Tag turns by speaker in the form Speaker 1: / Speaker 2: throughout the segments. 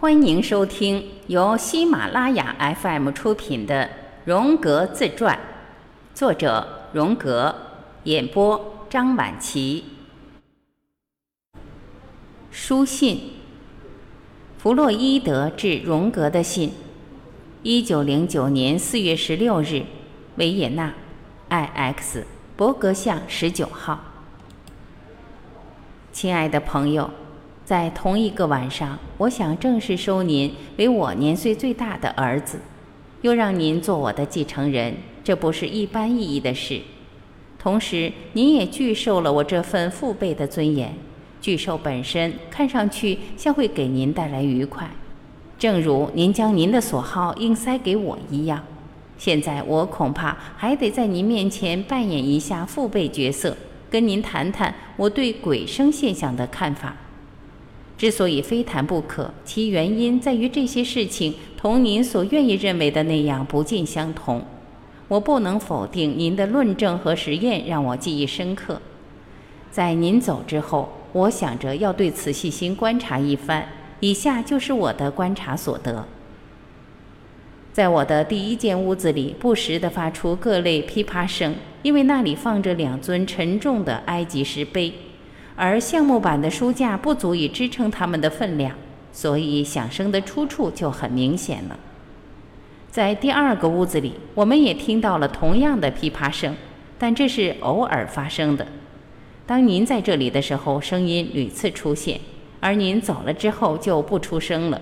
Speaker 1: 欢迎收听由喜马拉雅 FM 出品的《荣格自传》，作者荣格，演播张晚琪。书信：弗洛伊德致荣格的信，一九零九年四月十六日，维也纳，IX 伯格巷十九号。亲爱的朋友。在同一个晚上，我想正式收您为我年岁最大的儿子，又让您做我的继承人，这不是一般意义的事。同时，您也拒受了我这份父辈的尊严。拒受本身看上去像会给您带来愉快，正如您将您的所好硬塞给我一样。现在我恐怕还得在您面前扮演一下父辈角色，跟您谈谈我对鬼生现象的看法。之所以非谈不可，其原因在于这些事情同您所愿意认为的那样不尽相同。我不能否定您的论证和实验让我记忆深刻。在您走之后，我想着要对此细心观察一番。以下就是我的观察所得：在我的第一间屋子里，不时地发出各类噼啪声，因为那里放着两尊沉重的埃及石碑。而橡木板的书架不足以支撑它们的分量，所以响声的出处就很明显了。在第二个屋子里，我们也听到了同样的噼啪声，但这是偶尔发生的。当您在这里的时候，声音屡次出现；而您走了之后，就不出声了。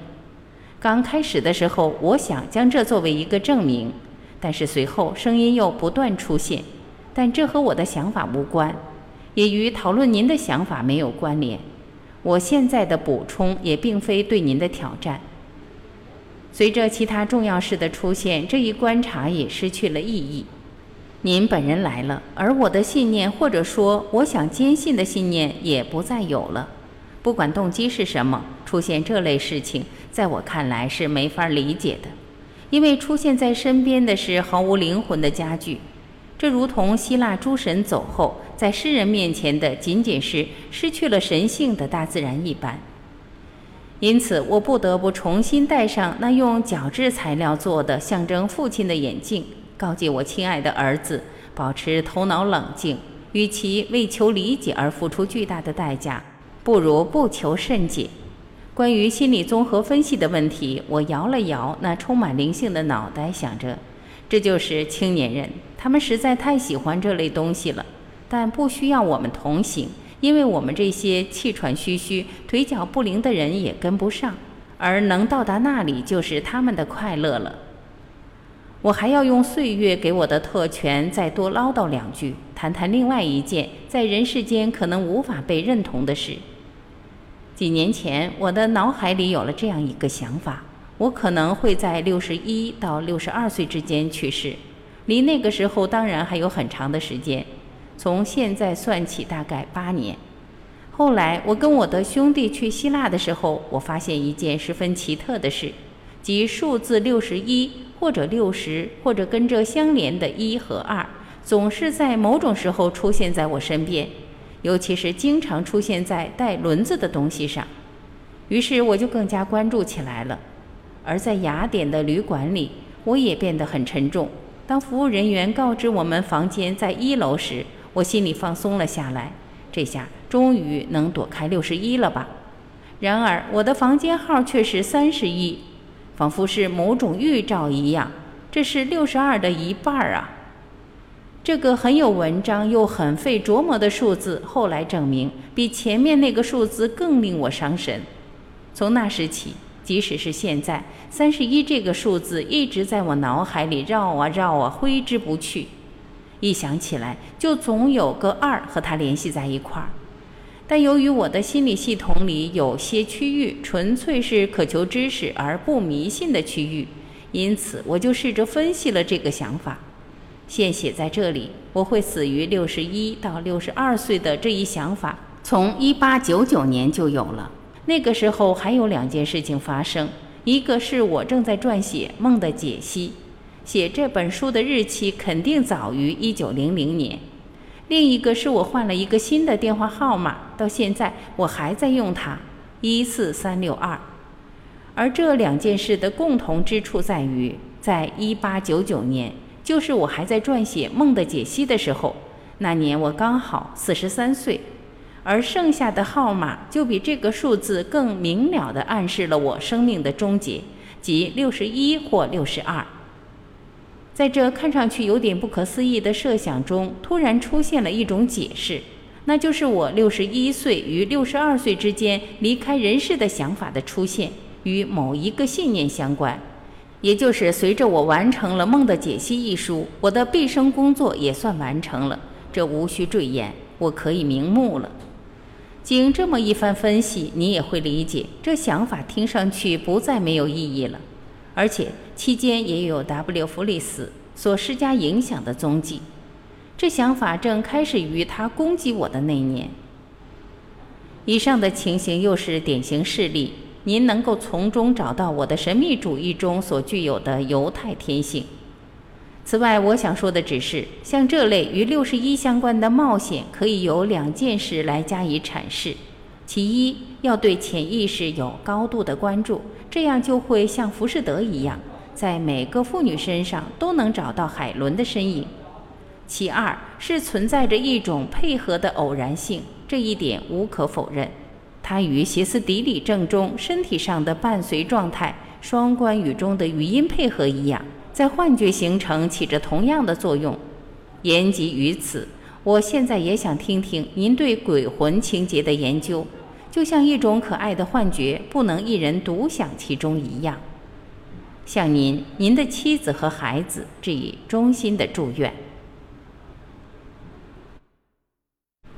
Speaker 1: 刚开始的时候，我想将这作为一个证明，但是随后声音又不断出现，但这和我的想法无关。也与讨论您的想法没有关联。我现在的补充也并非对您的挑战。随着其他重要事的出现，这一观察也失去了意义。您本人来了，而我的信念，或者说我想坚信的信念，也不再有了。不管动机是什么，出现这类事情，在我看来是没法理解的，因为出现在身边的是毫无灵魂的家具。这如同希腊诸神走后，在诗人面前的仅仅是失去了神性的大自然一般。因此，我不得不重新戴上那用角质材料做的象征父亲的眼镜，告诫我亲爱的儿子，保持头脑冷静。与其为求理解而付出巨大的代价，不如不求甚解。关于心理综合分析的问题，我摇了摇那充满灵性的脑袋，想着。这就是青年人，他们实在太喜欢这类东西了，但不需要我们同行，因为我们这些气喘吁吁、腿脚不灵的人也跟不上，而能到达那里就是他们的快乐了。我还要用岁月给我的特权再多唠叨两句，谈谈另外一件在人世间可能无法被认同的事。几年前，我的脑海里有了这样一个想法。我可能会在六十一到六十二岁之间去世，离那个时候当然还有很长的时间，从现在算起大概八年。后来我跟我的兄弟去希腊的时候，我发现一件十分奇特的事，即数字六十一或者六十或者跟这相连的一和二，总是在某种时候出现在我身边，尤其是经常出现在带轮子的东西上。于是我就更加关注起来了。而在雅典的旅馆里，我也变得很沉重。当服务人员告知我们房间在一楼时，我心里放松了下来。这下终于能躲开六十一了吧？然而我的房间号却是三十一，仿佛是某种预兆一样。这是六十二的一半啊！这个很有文章又很费琢磨的数字，后来证明比前面那个数字更令我伤神。从那时起。即使是现在，三十一这个数字一直在我脑海里绕啊绕啊，挥之不去。一想起来，就总有个二和它联系在一块儿。但由于我的心理系统里有些区域纯粹是渴求知识而不迷信的区域，因此我就试着分析了这个想法。现写在这里，我会死于六十一到六十二岁的这一想法，从一八九九年就有了。那个时候还有两件事情发生，一个是我正在撰写《梦的解析》，写这本书的日期肯定早于一九零零年；另一个是我换了一个新的电话号码，到现在我还在用它，一四三六二。而这两件事的共同之处在于，在一八九九年，就是我还在撰写《梦的解析》的时候，那年我刚好四十三岁，而剩下的号码就比这个数字更明了地暗示了我生命的终结，即六十一或六十二。在这看上去有点不可思议的设想中，突然出现了一种解释，那就是我六十一岁与六十二岁之间离开人世的想法的出现。与某一个信念相关，也就是随着我完成了《梦的解析》一书，我的毕生工作也算完成了。这无需赘言，我可以瞑目了。经这么一番分析，你也会理解，这想法听上去不再没有意义了，而且期间也有 W. 弗里斯所施加影响的踪迹。这想法正开始于他攻击我的那年。以上的情形又是典型事例。您能够从中找到我的神秘主义中所具有的犹太天性。此外，我想说的只是，像这类与六十一相关的冒险，可以由两件事来加以阐释：其一，要对潜意识有高度的关注，这样就会像浮士德一样，在每个妇女身上都能找到海伦的身影；其二是存在着一种配合的偶然性，这一点无可否认。它与歇斯底里症中身体上的伴随状态、双关语中的语音配合一样，在幻觉形成起着同样的作用。言及于此，我现在也想听听您对鬼魂情节的研究，就像一种可爱的幻觉，不能一人独享其中一样。向您、您的妻子和孩子致以衷心的祝愿。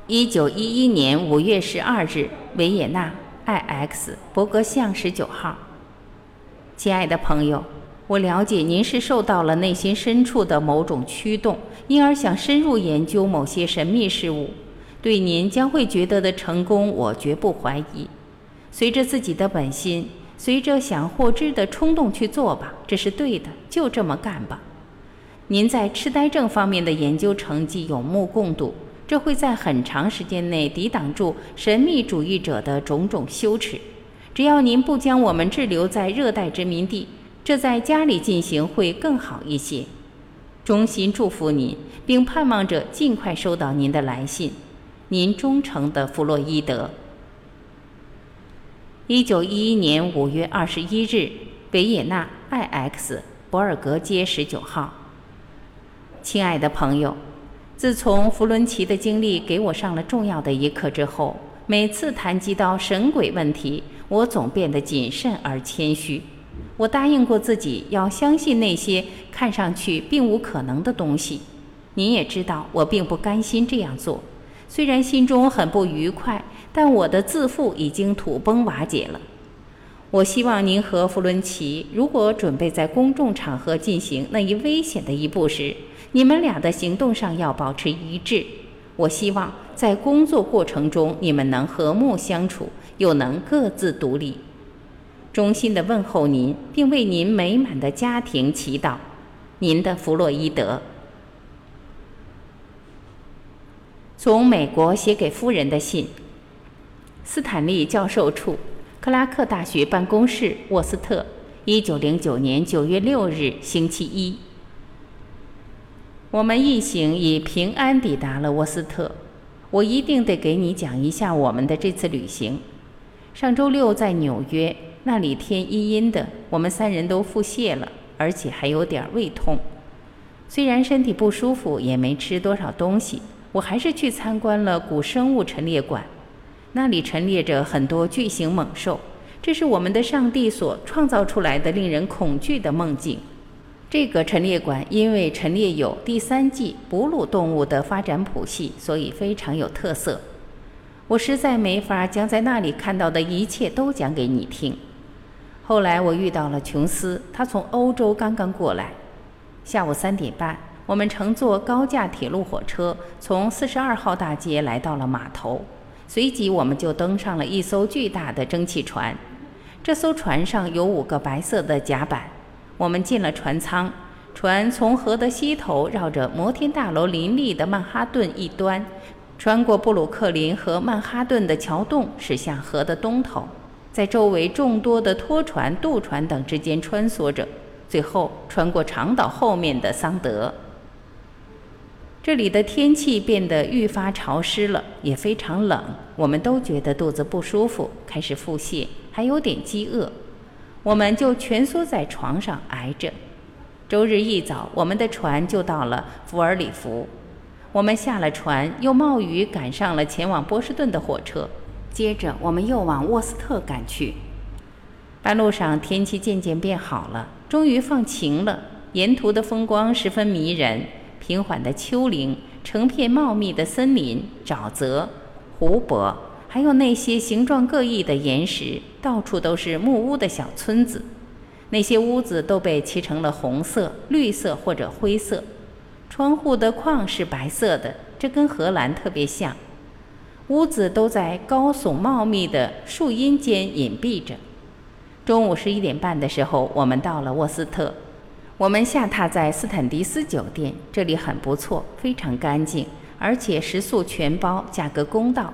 Speaker 1: 一九一一年五月十二日，维也纳，IX 伯格巷十九号。亲爱的朋友，我了解您是受到了内心深处的某种驱动，因而想深入研究某些神秘事物。对您将会觉得的成功，我绝不怀疑。随着自己的本心，随着想获知的冲动去做吧，这是对的，就这么干吧。您在痴呆症方面的研究成绩有目共睹。这会在很长时间内抵挡住神秘主义者的种种羞耻。只要您不将我们滞留在热带殖民地，这在家里进行会更好一些。衷心祝福您，并盼望着尽快收到您的来信。您忠诚的弗洛伊德。一九一一年五月二十一日，维也纳 IX 博尔格街十九号。亲爱的朋友。自从弗伦奇的经历给我上了重要的一课之后，每次谈及到神鬼问题，我总变得谨慎而谦虚。我答应过自己要相信那些看上去并无可能的东西。您也知道，我并不甘心这样做。虽然心中很不愉快，但我的自负已经土崩瓦解了。我希望您和弗伦奇，如果准备在公众场合进行那一危险的一步时，你们俩的行动上要保持一致。我希望在工作过程中你们能和睦相处，又能各自独立。衷心的问候您，并为您美满的家庭祈祷。您的弗洛伊德。从美国写给夫人的信。斯坦利教授处，克拉克大学办公室，沃斯特，一九零九年九月六日，星期一。我们一行已平安抵达了沃斯特。我一定得给你讲一下我们的这次旅行。上周六在纽约，那里天阴阴的，我们三人都腹泻了，而且还有点胃痛。虽然身体不舒服，也没吃多少东西，我还是去参观了古生物陈列馆。那里陈列着很多巨型猛兽，这是我们的上帝所创造出来的令人恐惧的梦境。这个陈列馆因为陈列有第三季哺乳动物的发展谱系，所以非常有特色。我实在没法将在那里看到的一切都讲给你听。后来我遇到了琼斯，他从欧洲刚刚过来。下午三点半，我们乘坐高架铁路火车从四十二号大街来到了码头，随即我们就登上了一艘巨大的蒸汽船。这艘船上有五个白色的甲板。我们进了船舱，船从河的西头绕着摩天大楼林立的曼哈顿一端，穿过布鲁克林和曼哈顿的桥洞，驶向河的东头。在周围众多的拖船、渡船等之间穿梭着，最后穿过长岛后面的桑德。这里的天气变得愈发潮湿了，也非常冷，我们都觉得肚子不舒服，开始腹泻，还有点饥饿，我们就蜷缩在床上挨着。周日一早，我们的船就到了福尔里福，我们下了船，又冒雨赶上了前往波士顿的火车，接着我们又往沃斯特赶去。半路上天气渐渐变好了，终于放晴了，沿途的风光十分迷人。平缓的丘陵，成片茂密的森林、沼泽、湖泊，还有那些形状各异的岩石，到处都是木屋的小村子。那些屋子都被漆成了红色、绿色或者灰色，窗户的框是白色的，这跟荷兰特别像。屋子都在高耸茂密的树荫间隐蔽着。中午十一点半的时候，我们到了沃斯特。我们下榻在斯坦迪斯酒店，这里很不错，非常干净，而且食宿全包，价格公道。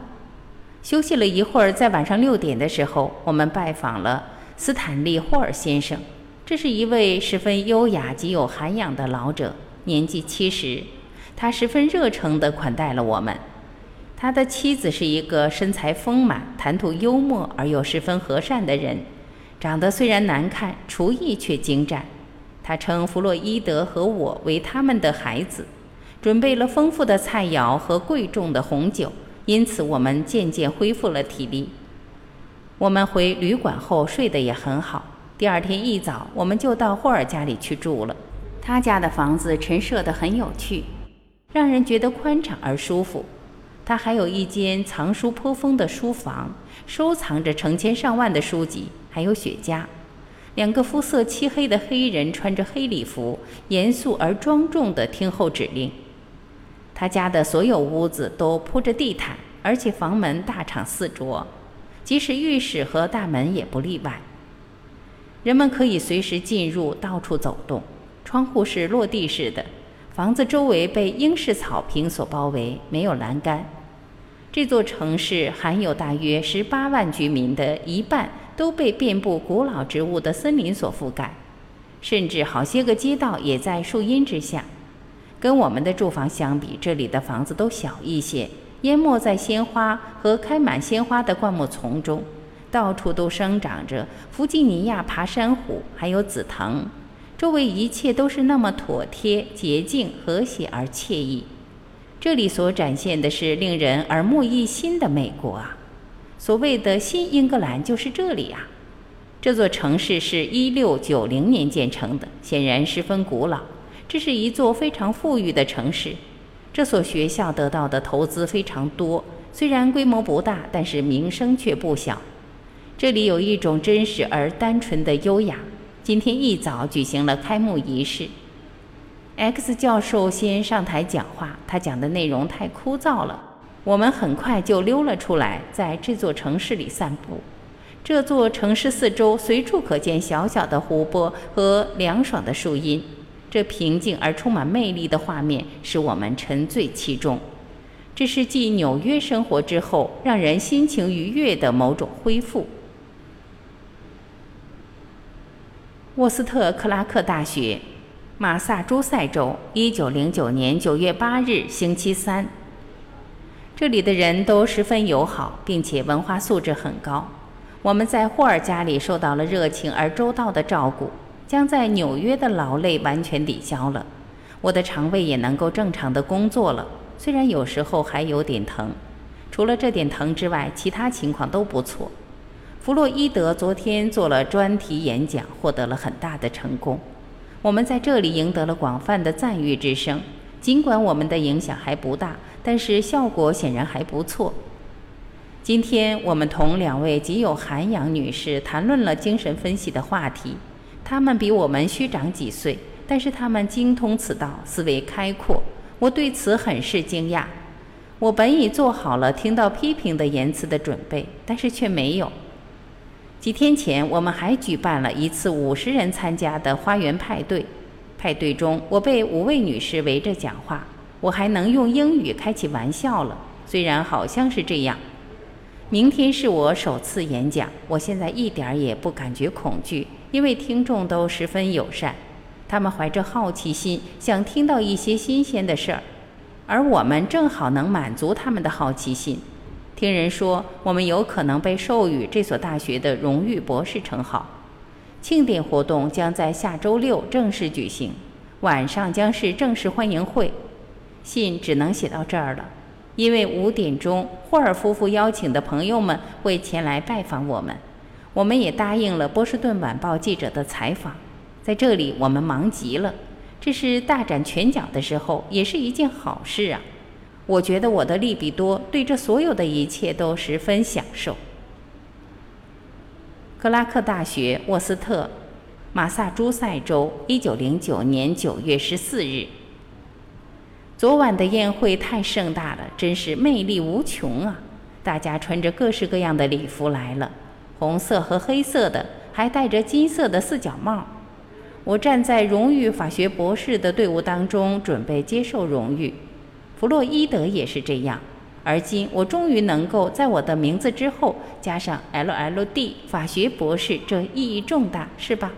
Speaker 1: 休息了一会儿，在晚上六点的时候，我们拜访了斯坦利·霍尔先生。这是一位十分优雅、极有涵养的老者，年纪七十。他十分热诚地款待了我们。他的妻子是一个身材丰满、谈吐幽默而又十分和善的人，长得虽然难看，厨艺却精湛。他称弗洛伊德和我为他们的孩子，准备了丰富的菜肴和贵重的红酒，因此我们渐渐恢复了体力。我们回旅馆后睡得也很好。第二天一早，我们就到霍尔家里去住了。他家的房子陈设得很有趣，让人觉得宽敞而舒服。他还有一间藏书颇丰的书房，收藏着成千上万的书籍，还有雪茄。两个肤色漆黑的黑人穿着黑礼服，严肃而庄重地听候指令。他家的所有屋子都铺着地毯，而且房门大敞四着，即使浴室和大门也不例外。人们可以随时进入，到处走动。窗户是落地式的，房子周围被英式草坪所包围，没有栏杆。这座城市含有大约十八万居民的一半。都被遍布古老植物的森林所覆盖，甚至好些个街道也在树荫之下。跟我们的住房相比，这里的房子都小一些，淹没在鲜花和开满鲜花的灌木丛中，到处都生长着弗吉尼亚爬山虎，还有紫藤。周围一切都是那么妥帖、洁净、和谐而惬意。这里所展现的是令人耳目一新的美国啊！所谓的新英格兰就是这里啊。这座城市是一六九零年建成的，显然十分古老。这是一座非常富裕的城市。这所学校得到的投资非常多，虽然规模不大，但是名声却不小。这里有一种真实而单纯的优雅。今天一早举行了开幕仪式。X 教授先上台讲话，他讲的内容太枯燥了。我们很快就溜了出来，在这座城市里散步。这座城市四周随处可见小小的湖泊和凉爽的树荫，这平静而充满魅力的画面使我们沉醉其中。这是继纽约生活之后让人心情愉悦的某种恢复。沃斯特克拉克大学，马萨诸塞州，一九零九年九月八日，星期三。这里的人都十分友好，并且文化素质很高。我们在霍尔家里受到了热情而周到的照顾，将在纽约的劳累完全抵消了。我的肠胃也能够正常的工作了，虽然有时候还有点疼。除了这点疼之外，其他情况都不错。弗洛伊德昨天做了专题演讲，获得了很大的成功。我们在这里赢得了广泛的赞誉之声，尽管我们的影响还不大。但是效果显然还不错。今天我们同两位极有涵养女士谈论了精神分析的话题。她们比我们虚长几岁，但是她们精通此道，思维开阔。我对此很是惊讶。我本已做好了听到批评的言辞的准备，但是却没有。几天前，我们还举办了一次五十人参加的花园派对。派对中，我被五位女士围着讲话。我还能用英语开起玩笑了，虽然好像是这样。明天是我首次演讲，我现在一点儿也不感觉恐惧，因为听众都十分友善，他们怀着好奇心，想听到一些新鲜的事儿，而我们正好能满足他们的好奇心。听人说，我们有可能被授予这所大学的荣誉博士称号。庆典活动将在下周六正式举行，晚上将是正式欢迎会。信只能写到这儿了，因为五点钟霍尔夫妇邀请的朋友们会前来拜访我们，我们也答应了波士顿晚报记者的采访。在这里，我们忙极了，这是大展拳脚的时候，也是一件好事啊。我觉得我的利比多对这所有的一切都十分享受。克拉克大学，沃斯特，马萨诸塞州，一九零九年九月十四日。昨晚的宴会太盛大了，真是魅力无穷啊！大家穿着各式各样的礼服来了，红色和黑色的，还戴着金色的四角帽。我站在荣誉法学博士的队伍当中，准备接受荣誉。弗洛伊德也是这样。而今，我终于能够在我的名字之后加上 L.L.D. 法学博士，这意义重大，是吧？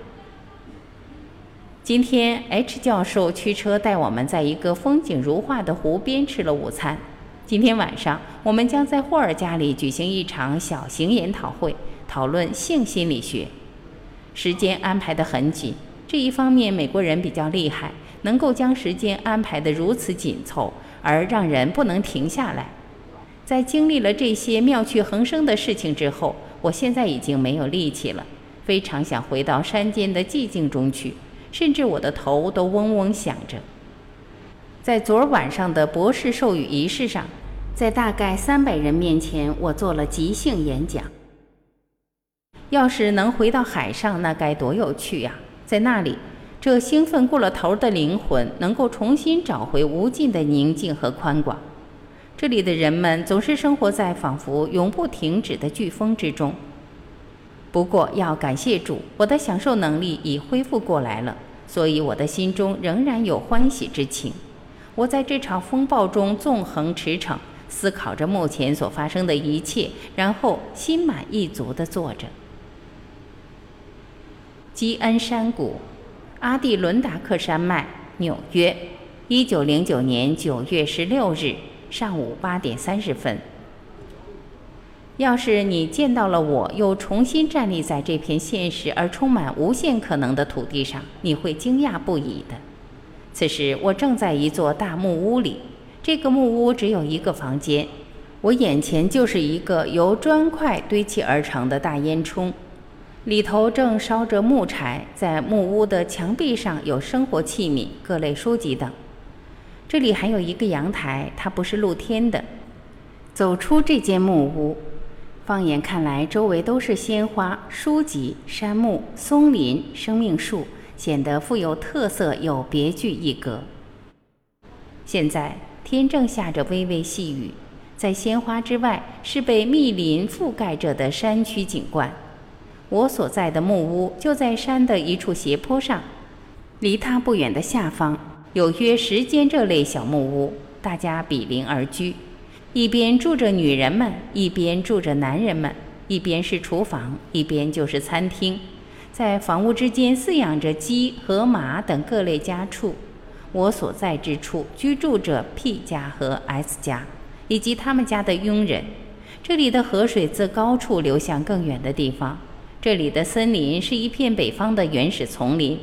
Speaker 1: 今天，H 教授驱车带我们在一个风景如画的湖边吃了午餐。今天晚上，我们将在霍尔家里举行一场小型研讨会，讨论性心理学。时间安排得很紧，这一方面美国人比较厉害，能够将时间安排得如此紧凑，而让人不能停下来。在经历了这些妙趣横生的事情之后，我现在已经没有力气了，非常想回到山间的寂静中去，甚至我的头都嗡嗡响着。在昨儿晚上的博士授予仪式上，在大概三百人面前，我做了即兴演讲。要是能回到海上，那该多有趣呀！在那里，这兴奋过了头的灵魂能够重新找回无尽的宁静和宽广。这里的人们总是生活在仿佛永不停止的飓风之中。不过，要感谢主，我的享受能力已恢复过来了，所以我的心中仍然有欢喜之情。我在这场风暴中纵横驰骋，思考着目前所发生的一切，然后心满意足地坐着。基恩山谷，阿蒂伦达克山脉，纽约，一九零九年九月十六日。上午八点三十分。要是你见到了我，又重新站立在这片现实而充满无限可能的土地上，你会惊讶不已的。此时，我正在一座大木屋里。这个木屋只有一个房间，我眼前就是一个由砖块堆砌而成的大烟囱，里头正烧着木柴。在木屋的墙壁上有生活器皿、各类书籍等。这里还有一个阳台，它不是露天的。走出这间木屋，放眼看来，周围都是鲜花、书籍、杉木、松林、生命树，显得富有特色又别具一格。现在天正下着微微细雨，在鲜花之外是被密林覆盖着的山区景观。我所在的木屋就在山的一处斜坡上，离它不远的下方。有约十间这类小木屋，大家比邻而居，一边住着女人们，一边住着男人们，一边是厨房，一边就是餐厅。在房屋之间饲养着鸡和马等各类家畜。我所在之处居住着 P 家和 S 家，以及他们家的佣人。这里的河水自高处流向更远的地方。这里的森林是一片北方的原始丛林。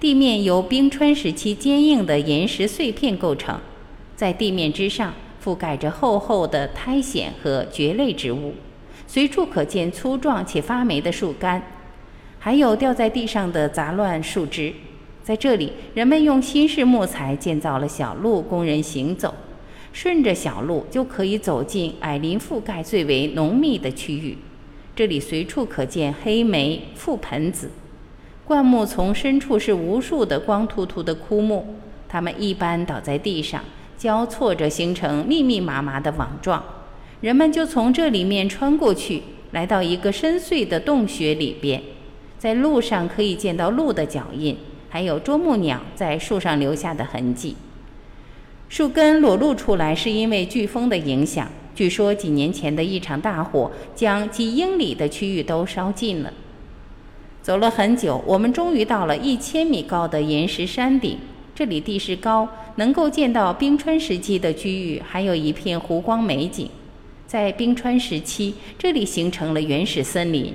Speaker 1: 地面由冰川时期坚硬的岩石碎片构成，在地面之上覆盖着厚厚的苔藓和蕨类植物，随处可见粗壮且发霉的树干，还有掉在地上的杂乱树枝。在这里，人们用新式木材建造了小路供人行走，顺着小路就可以走进矮林覆盖最为浓密的区域。这里随处可见黑莓、覆盆子。灌木丛深处是无数的光秃秃的枯木，它们一般倒在地上，交错着形成密密麻麻的网状。人们就从这里面穿过去，来到一个深邃的洞穴里边。在路上可以见到鹿的脚印，还有啄木鸟在树上留下的痕迹。树根裸露出来是因为飓风的影响，据说几年前的一场大火将几英里的区域都烧尽了。走了很久，我们终于到了一千米高的岩石山顶。这里地势高，能够见到冰川时期的区域，还有一片湖光美景。在冰川时期，这里形成了原始森林。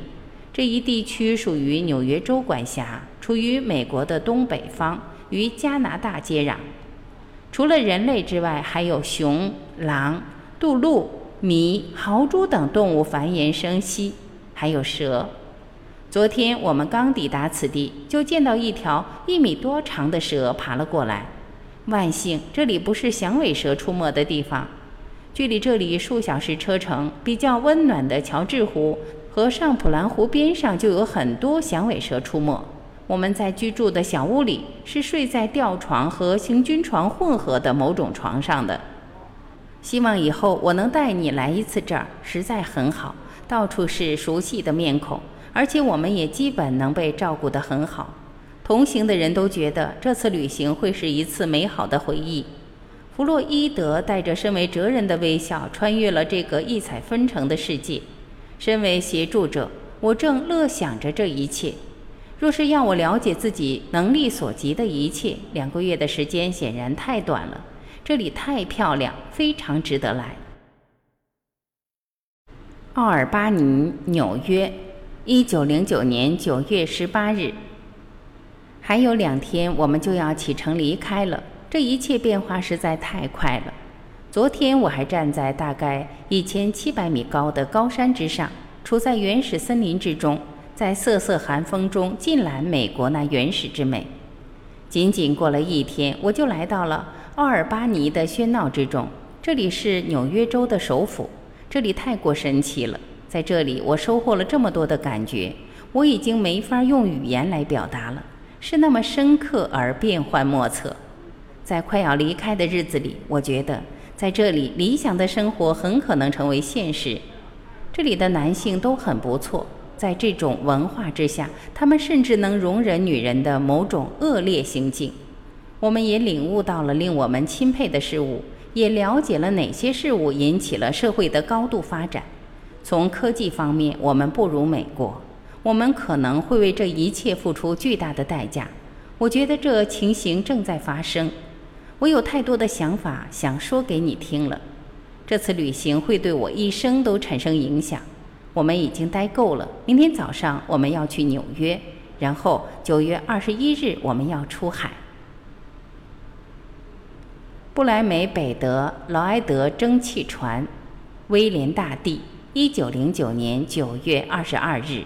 Speaker 1: 这一地区属于纽约州管辖，处于美国的东北方，与加拿大接壤。除了人类之外，还有熊、狼、杜鹿、麋、豪猪等动物繁衍生息，还有蛇。昨天我们刚抵达此地，就见到一条一米多长的蛇爬了过来。万幸，这里不是响尾蛇出没的地方。距离这里数小时车程，比较温暖的乔治湖和上普兰湖边上就有很多响尾蛇出没。我们在居住的小屋里是睡在吊床和行军床混合的某种床上的。希望以后我能带你来一次这儿，实在很好，到处是熟悉的面孔，而且我们也基本能被照顾得很好。同行的人都觉得这次旅行会是一次美好的回忆。弗洛伊德带着身为哲人的微笑穿越了这个异彩纷呈的世界。身为协助者，我正乐想着这一切。若是要我了解自己能力所及的一切，两个月的时间显然太短了。这里太漂亮，非常值得来。奥尔巴尼，纽约，一九零九年九月十八日。还有两天，我们就要启程离开了。这一切变化实在太快了。昨天我还站在大概一千七百米高的高山之上，处在原始森林之中，在瑟瑟寒风中尽览美国那原始之美。仅仅过了一天，我就来到了奥尔巴尼的喧闹之中。这里是纽约州的首府，这里太过神奇了。在这里，我收获了这么多的感觉，我已经没法用语言来表达了，是那么深刻而变幻莫测。在快要离开的日子里，我觉得在这里理想的生活很可能成为现实。这里的男性都很不错，在这种文化之下，他们甚至能容忍女人的某种恶劣行径。我们也领悟到了令我们钦佩的事物，也了解了哪些事物引起了社会的高度发展。从科技方面，我们不如美国，我们可能会为这一切付出巨大的代价。我觉得这情形正在发生。我有太多的想法想说给你听了，这次旅行会对我一生都产生影响。我们已经待够了，明天早上我们要去纽约，然后九月二十一日我们要出海。布莱梅北德劳埃德蒸汽船，威廉大帝，一九零九年九月二十二日。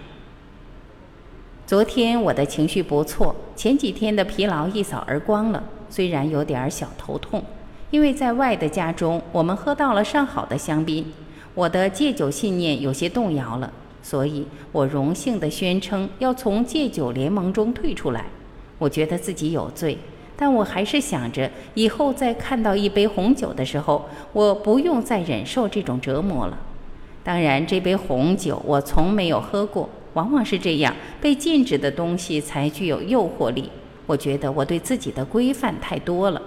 Speaker 1: 昨天我的情绪不错，前几天的疲劳一扫而光了。虽然有点小头痛，因为在外的家中，我们喝到了上好的香槟，我的戒酒信念有些动摇了，所以我荣幸地宣称要从戒酒联盟中退出来。我觉得自己有罪，但我还是想着以后再看到一杯红酒的时候，我不用再忍受这种折磨了。当然，这杯红酒我从没有喝过，往往是这样，被禁止的东西才具有诱惑力。我觉得我对自己的规范太多了。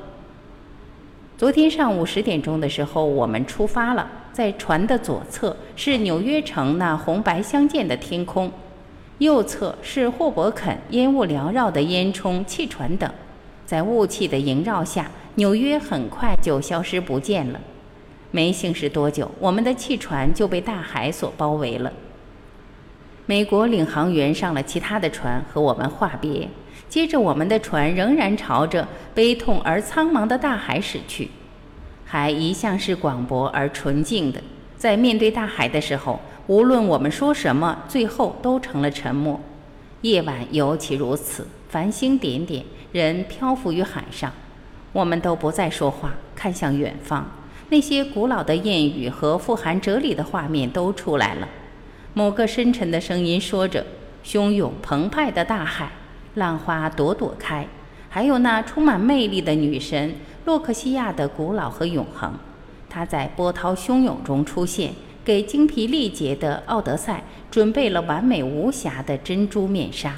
Speaker 1: 昨天上午十点钟的时候，我们出发了。在船的左侧是纽约城那红白相间的天空，右侧是霍伯肯烟雾缭绕的烟囱、汽船等。在雾气的萦绕下，纽约很快就消失不见了。没行驶多久，我们的汽船就被大海所包围了。美国领航员上了其他的船和我们话别。接着，我们的船仍然朝着悲痛而苍茫的大海驶去。海一向是广博而纯净的，在面对大海的时候，无论我们说什么，最后都成了沉默。夜晚尤其如此，繁星点点，人漂浮于海上，我们都不再说话，看向远方。那些古老的谚语和富含哲理的画面都出来了。某个深沉的声音说着：“汹涌澎湃的大海。”浪花朵朵开，还有那充满魅力的女神洛克西亚的古老和永恒。她在波涛汹涌中出现，给精疲力竭的奥德赛准备了完美无瑕的珍珠面纱。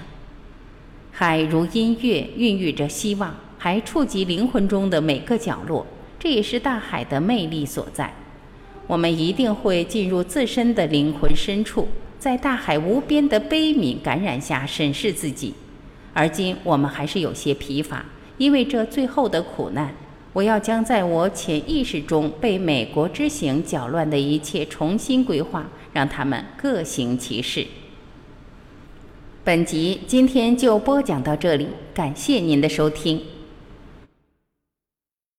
Speaker 1: 海如音乐，孕育着希望，还触及灵魂中的每个角落。这也是大海的魅力所在。我们一定会进入自身的灵魂深处，在大海无边的悲悯感染下审视自己。而今我们还是有些疲乏，因为这最后的苦难。我要将在我潜意识中被美国之行搅乱的一切重新规划，让他们各行其事。本集今天就播讲到这里，感谢您的收听。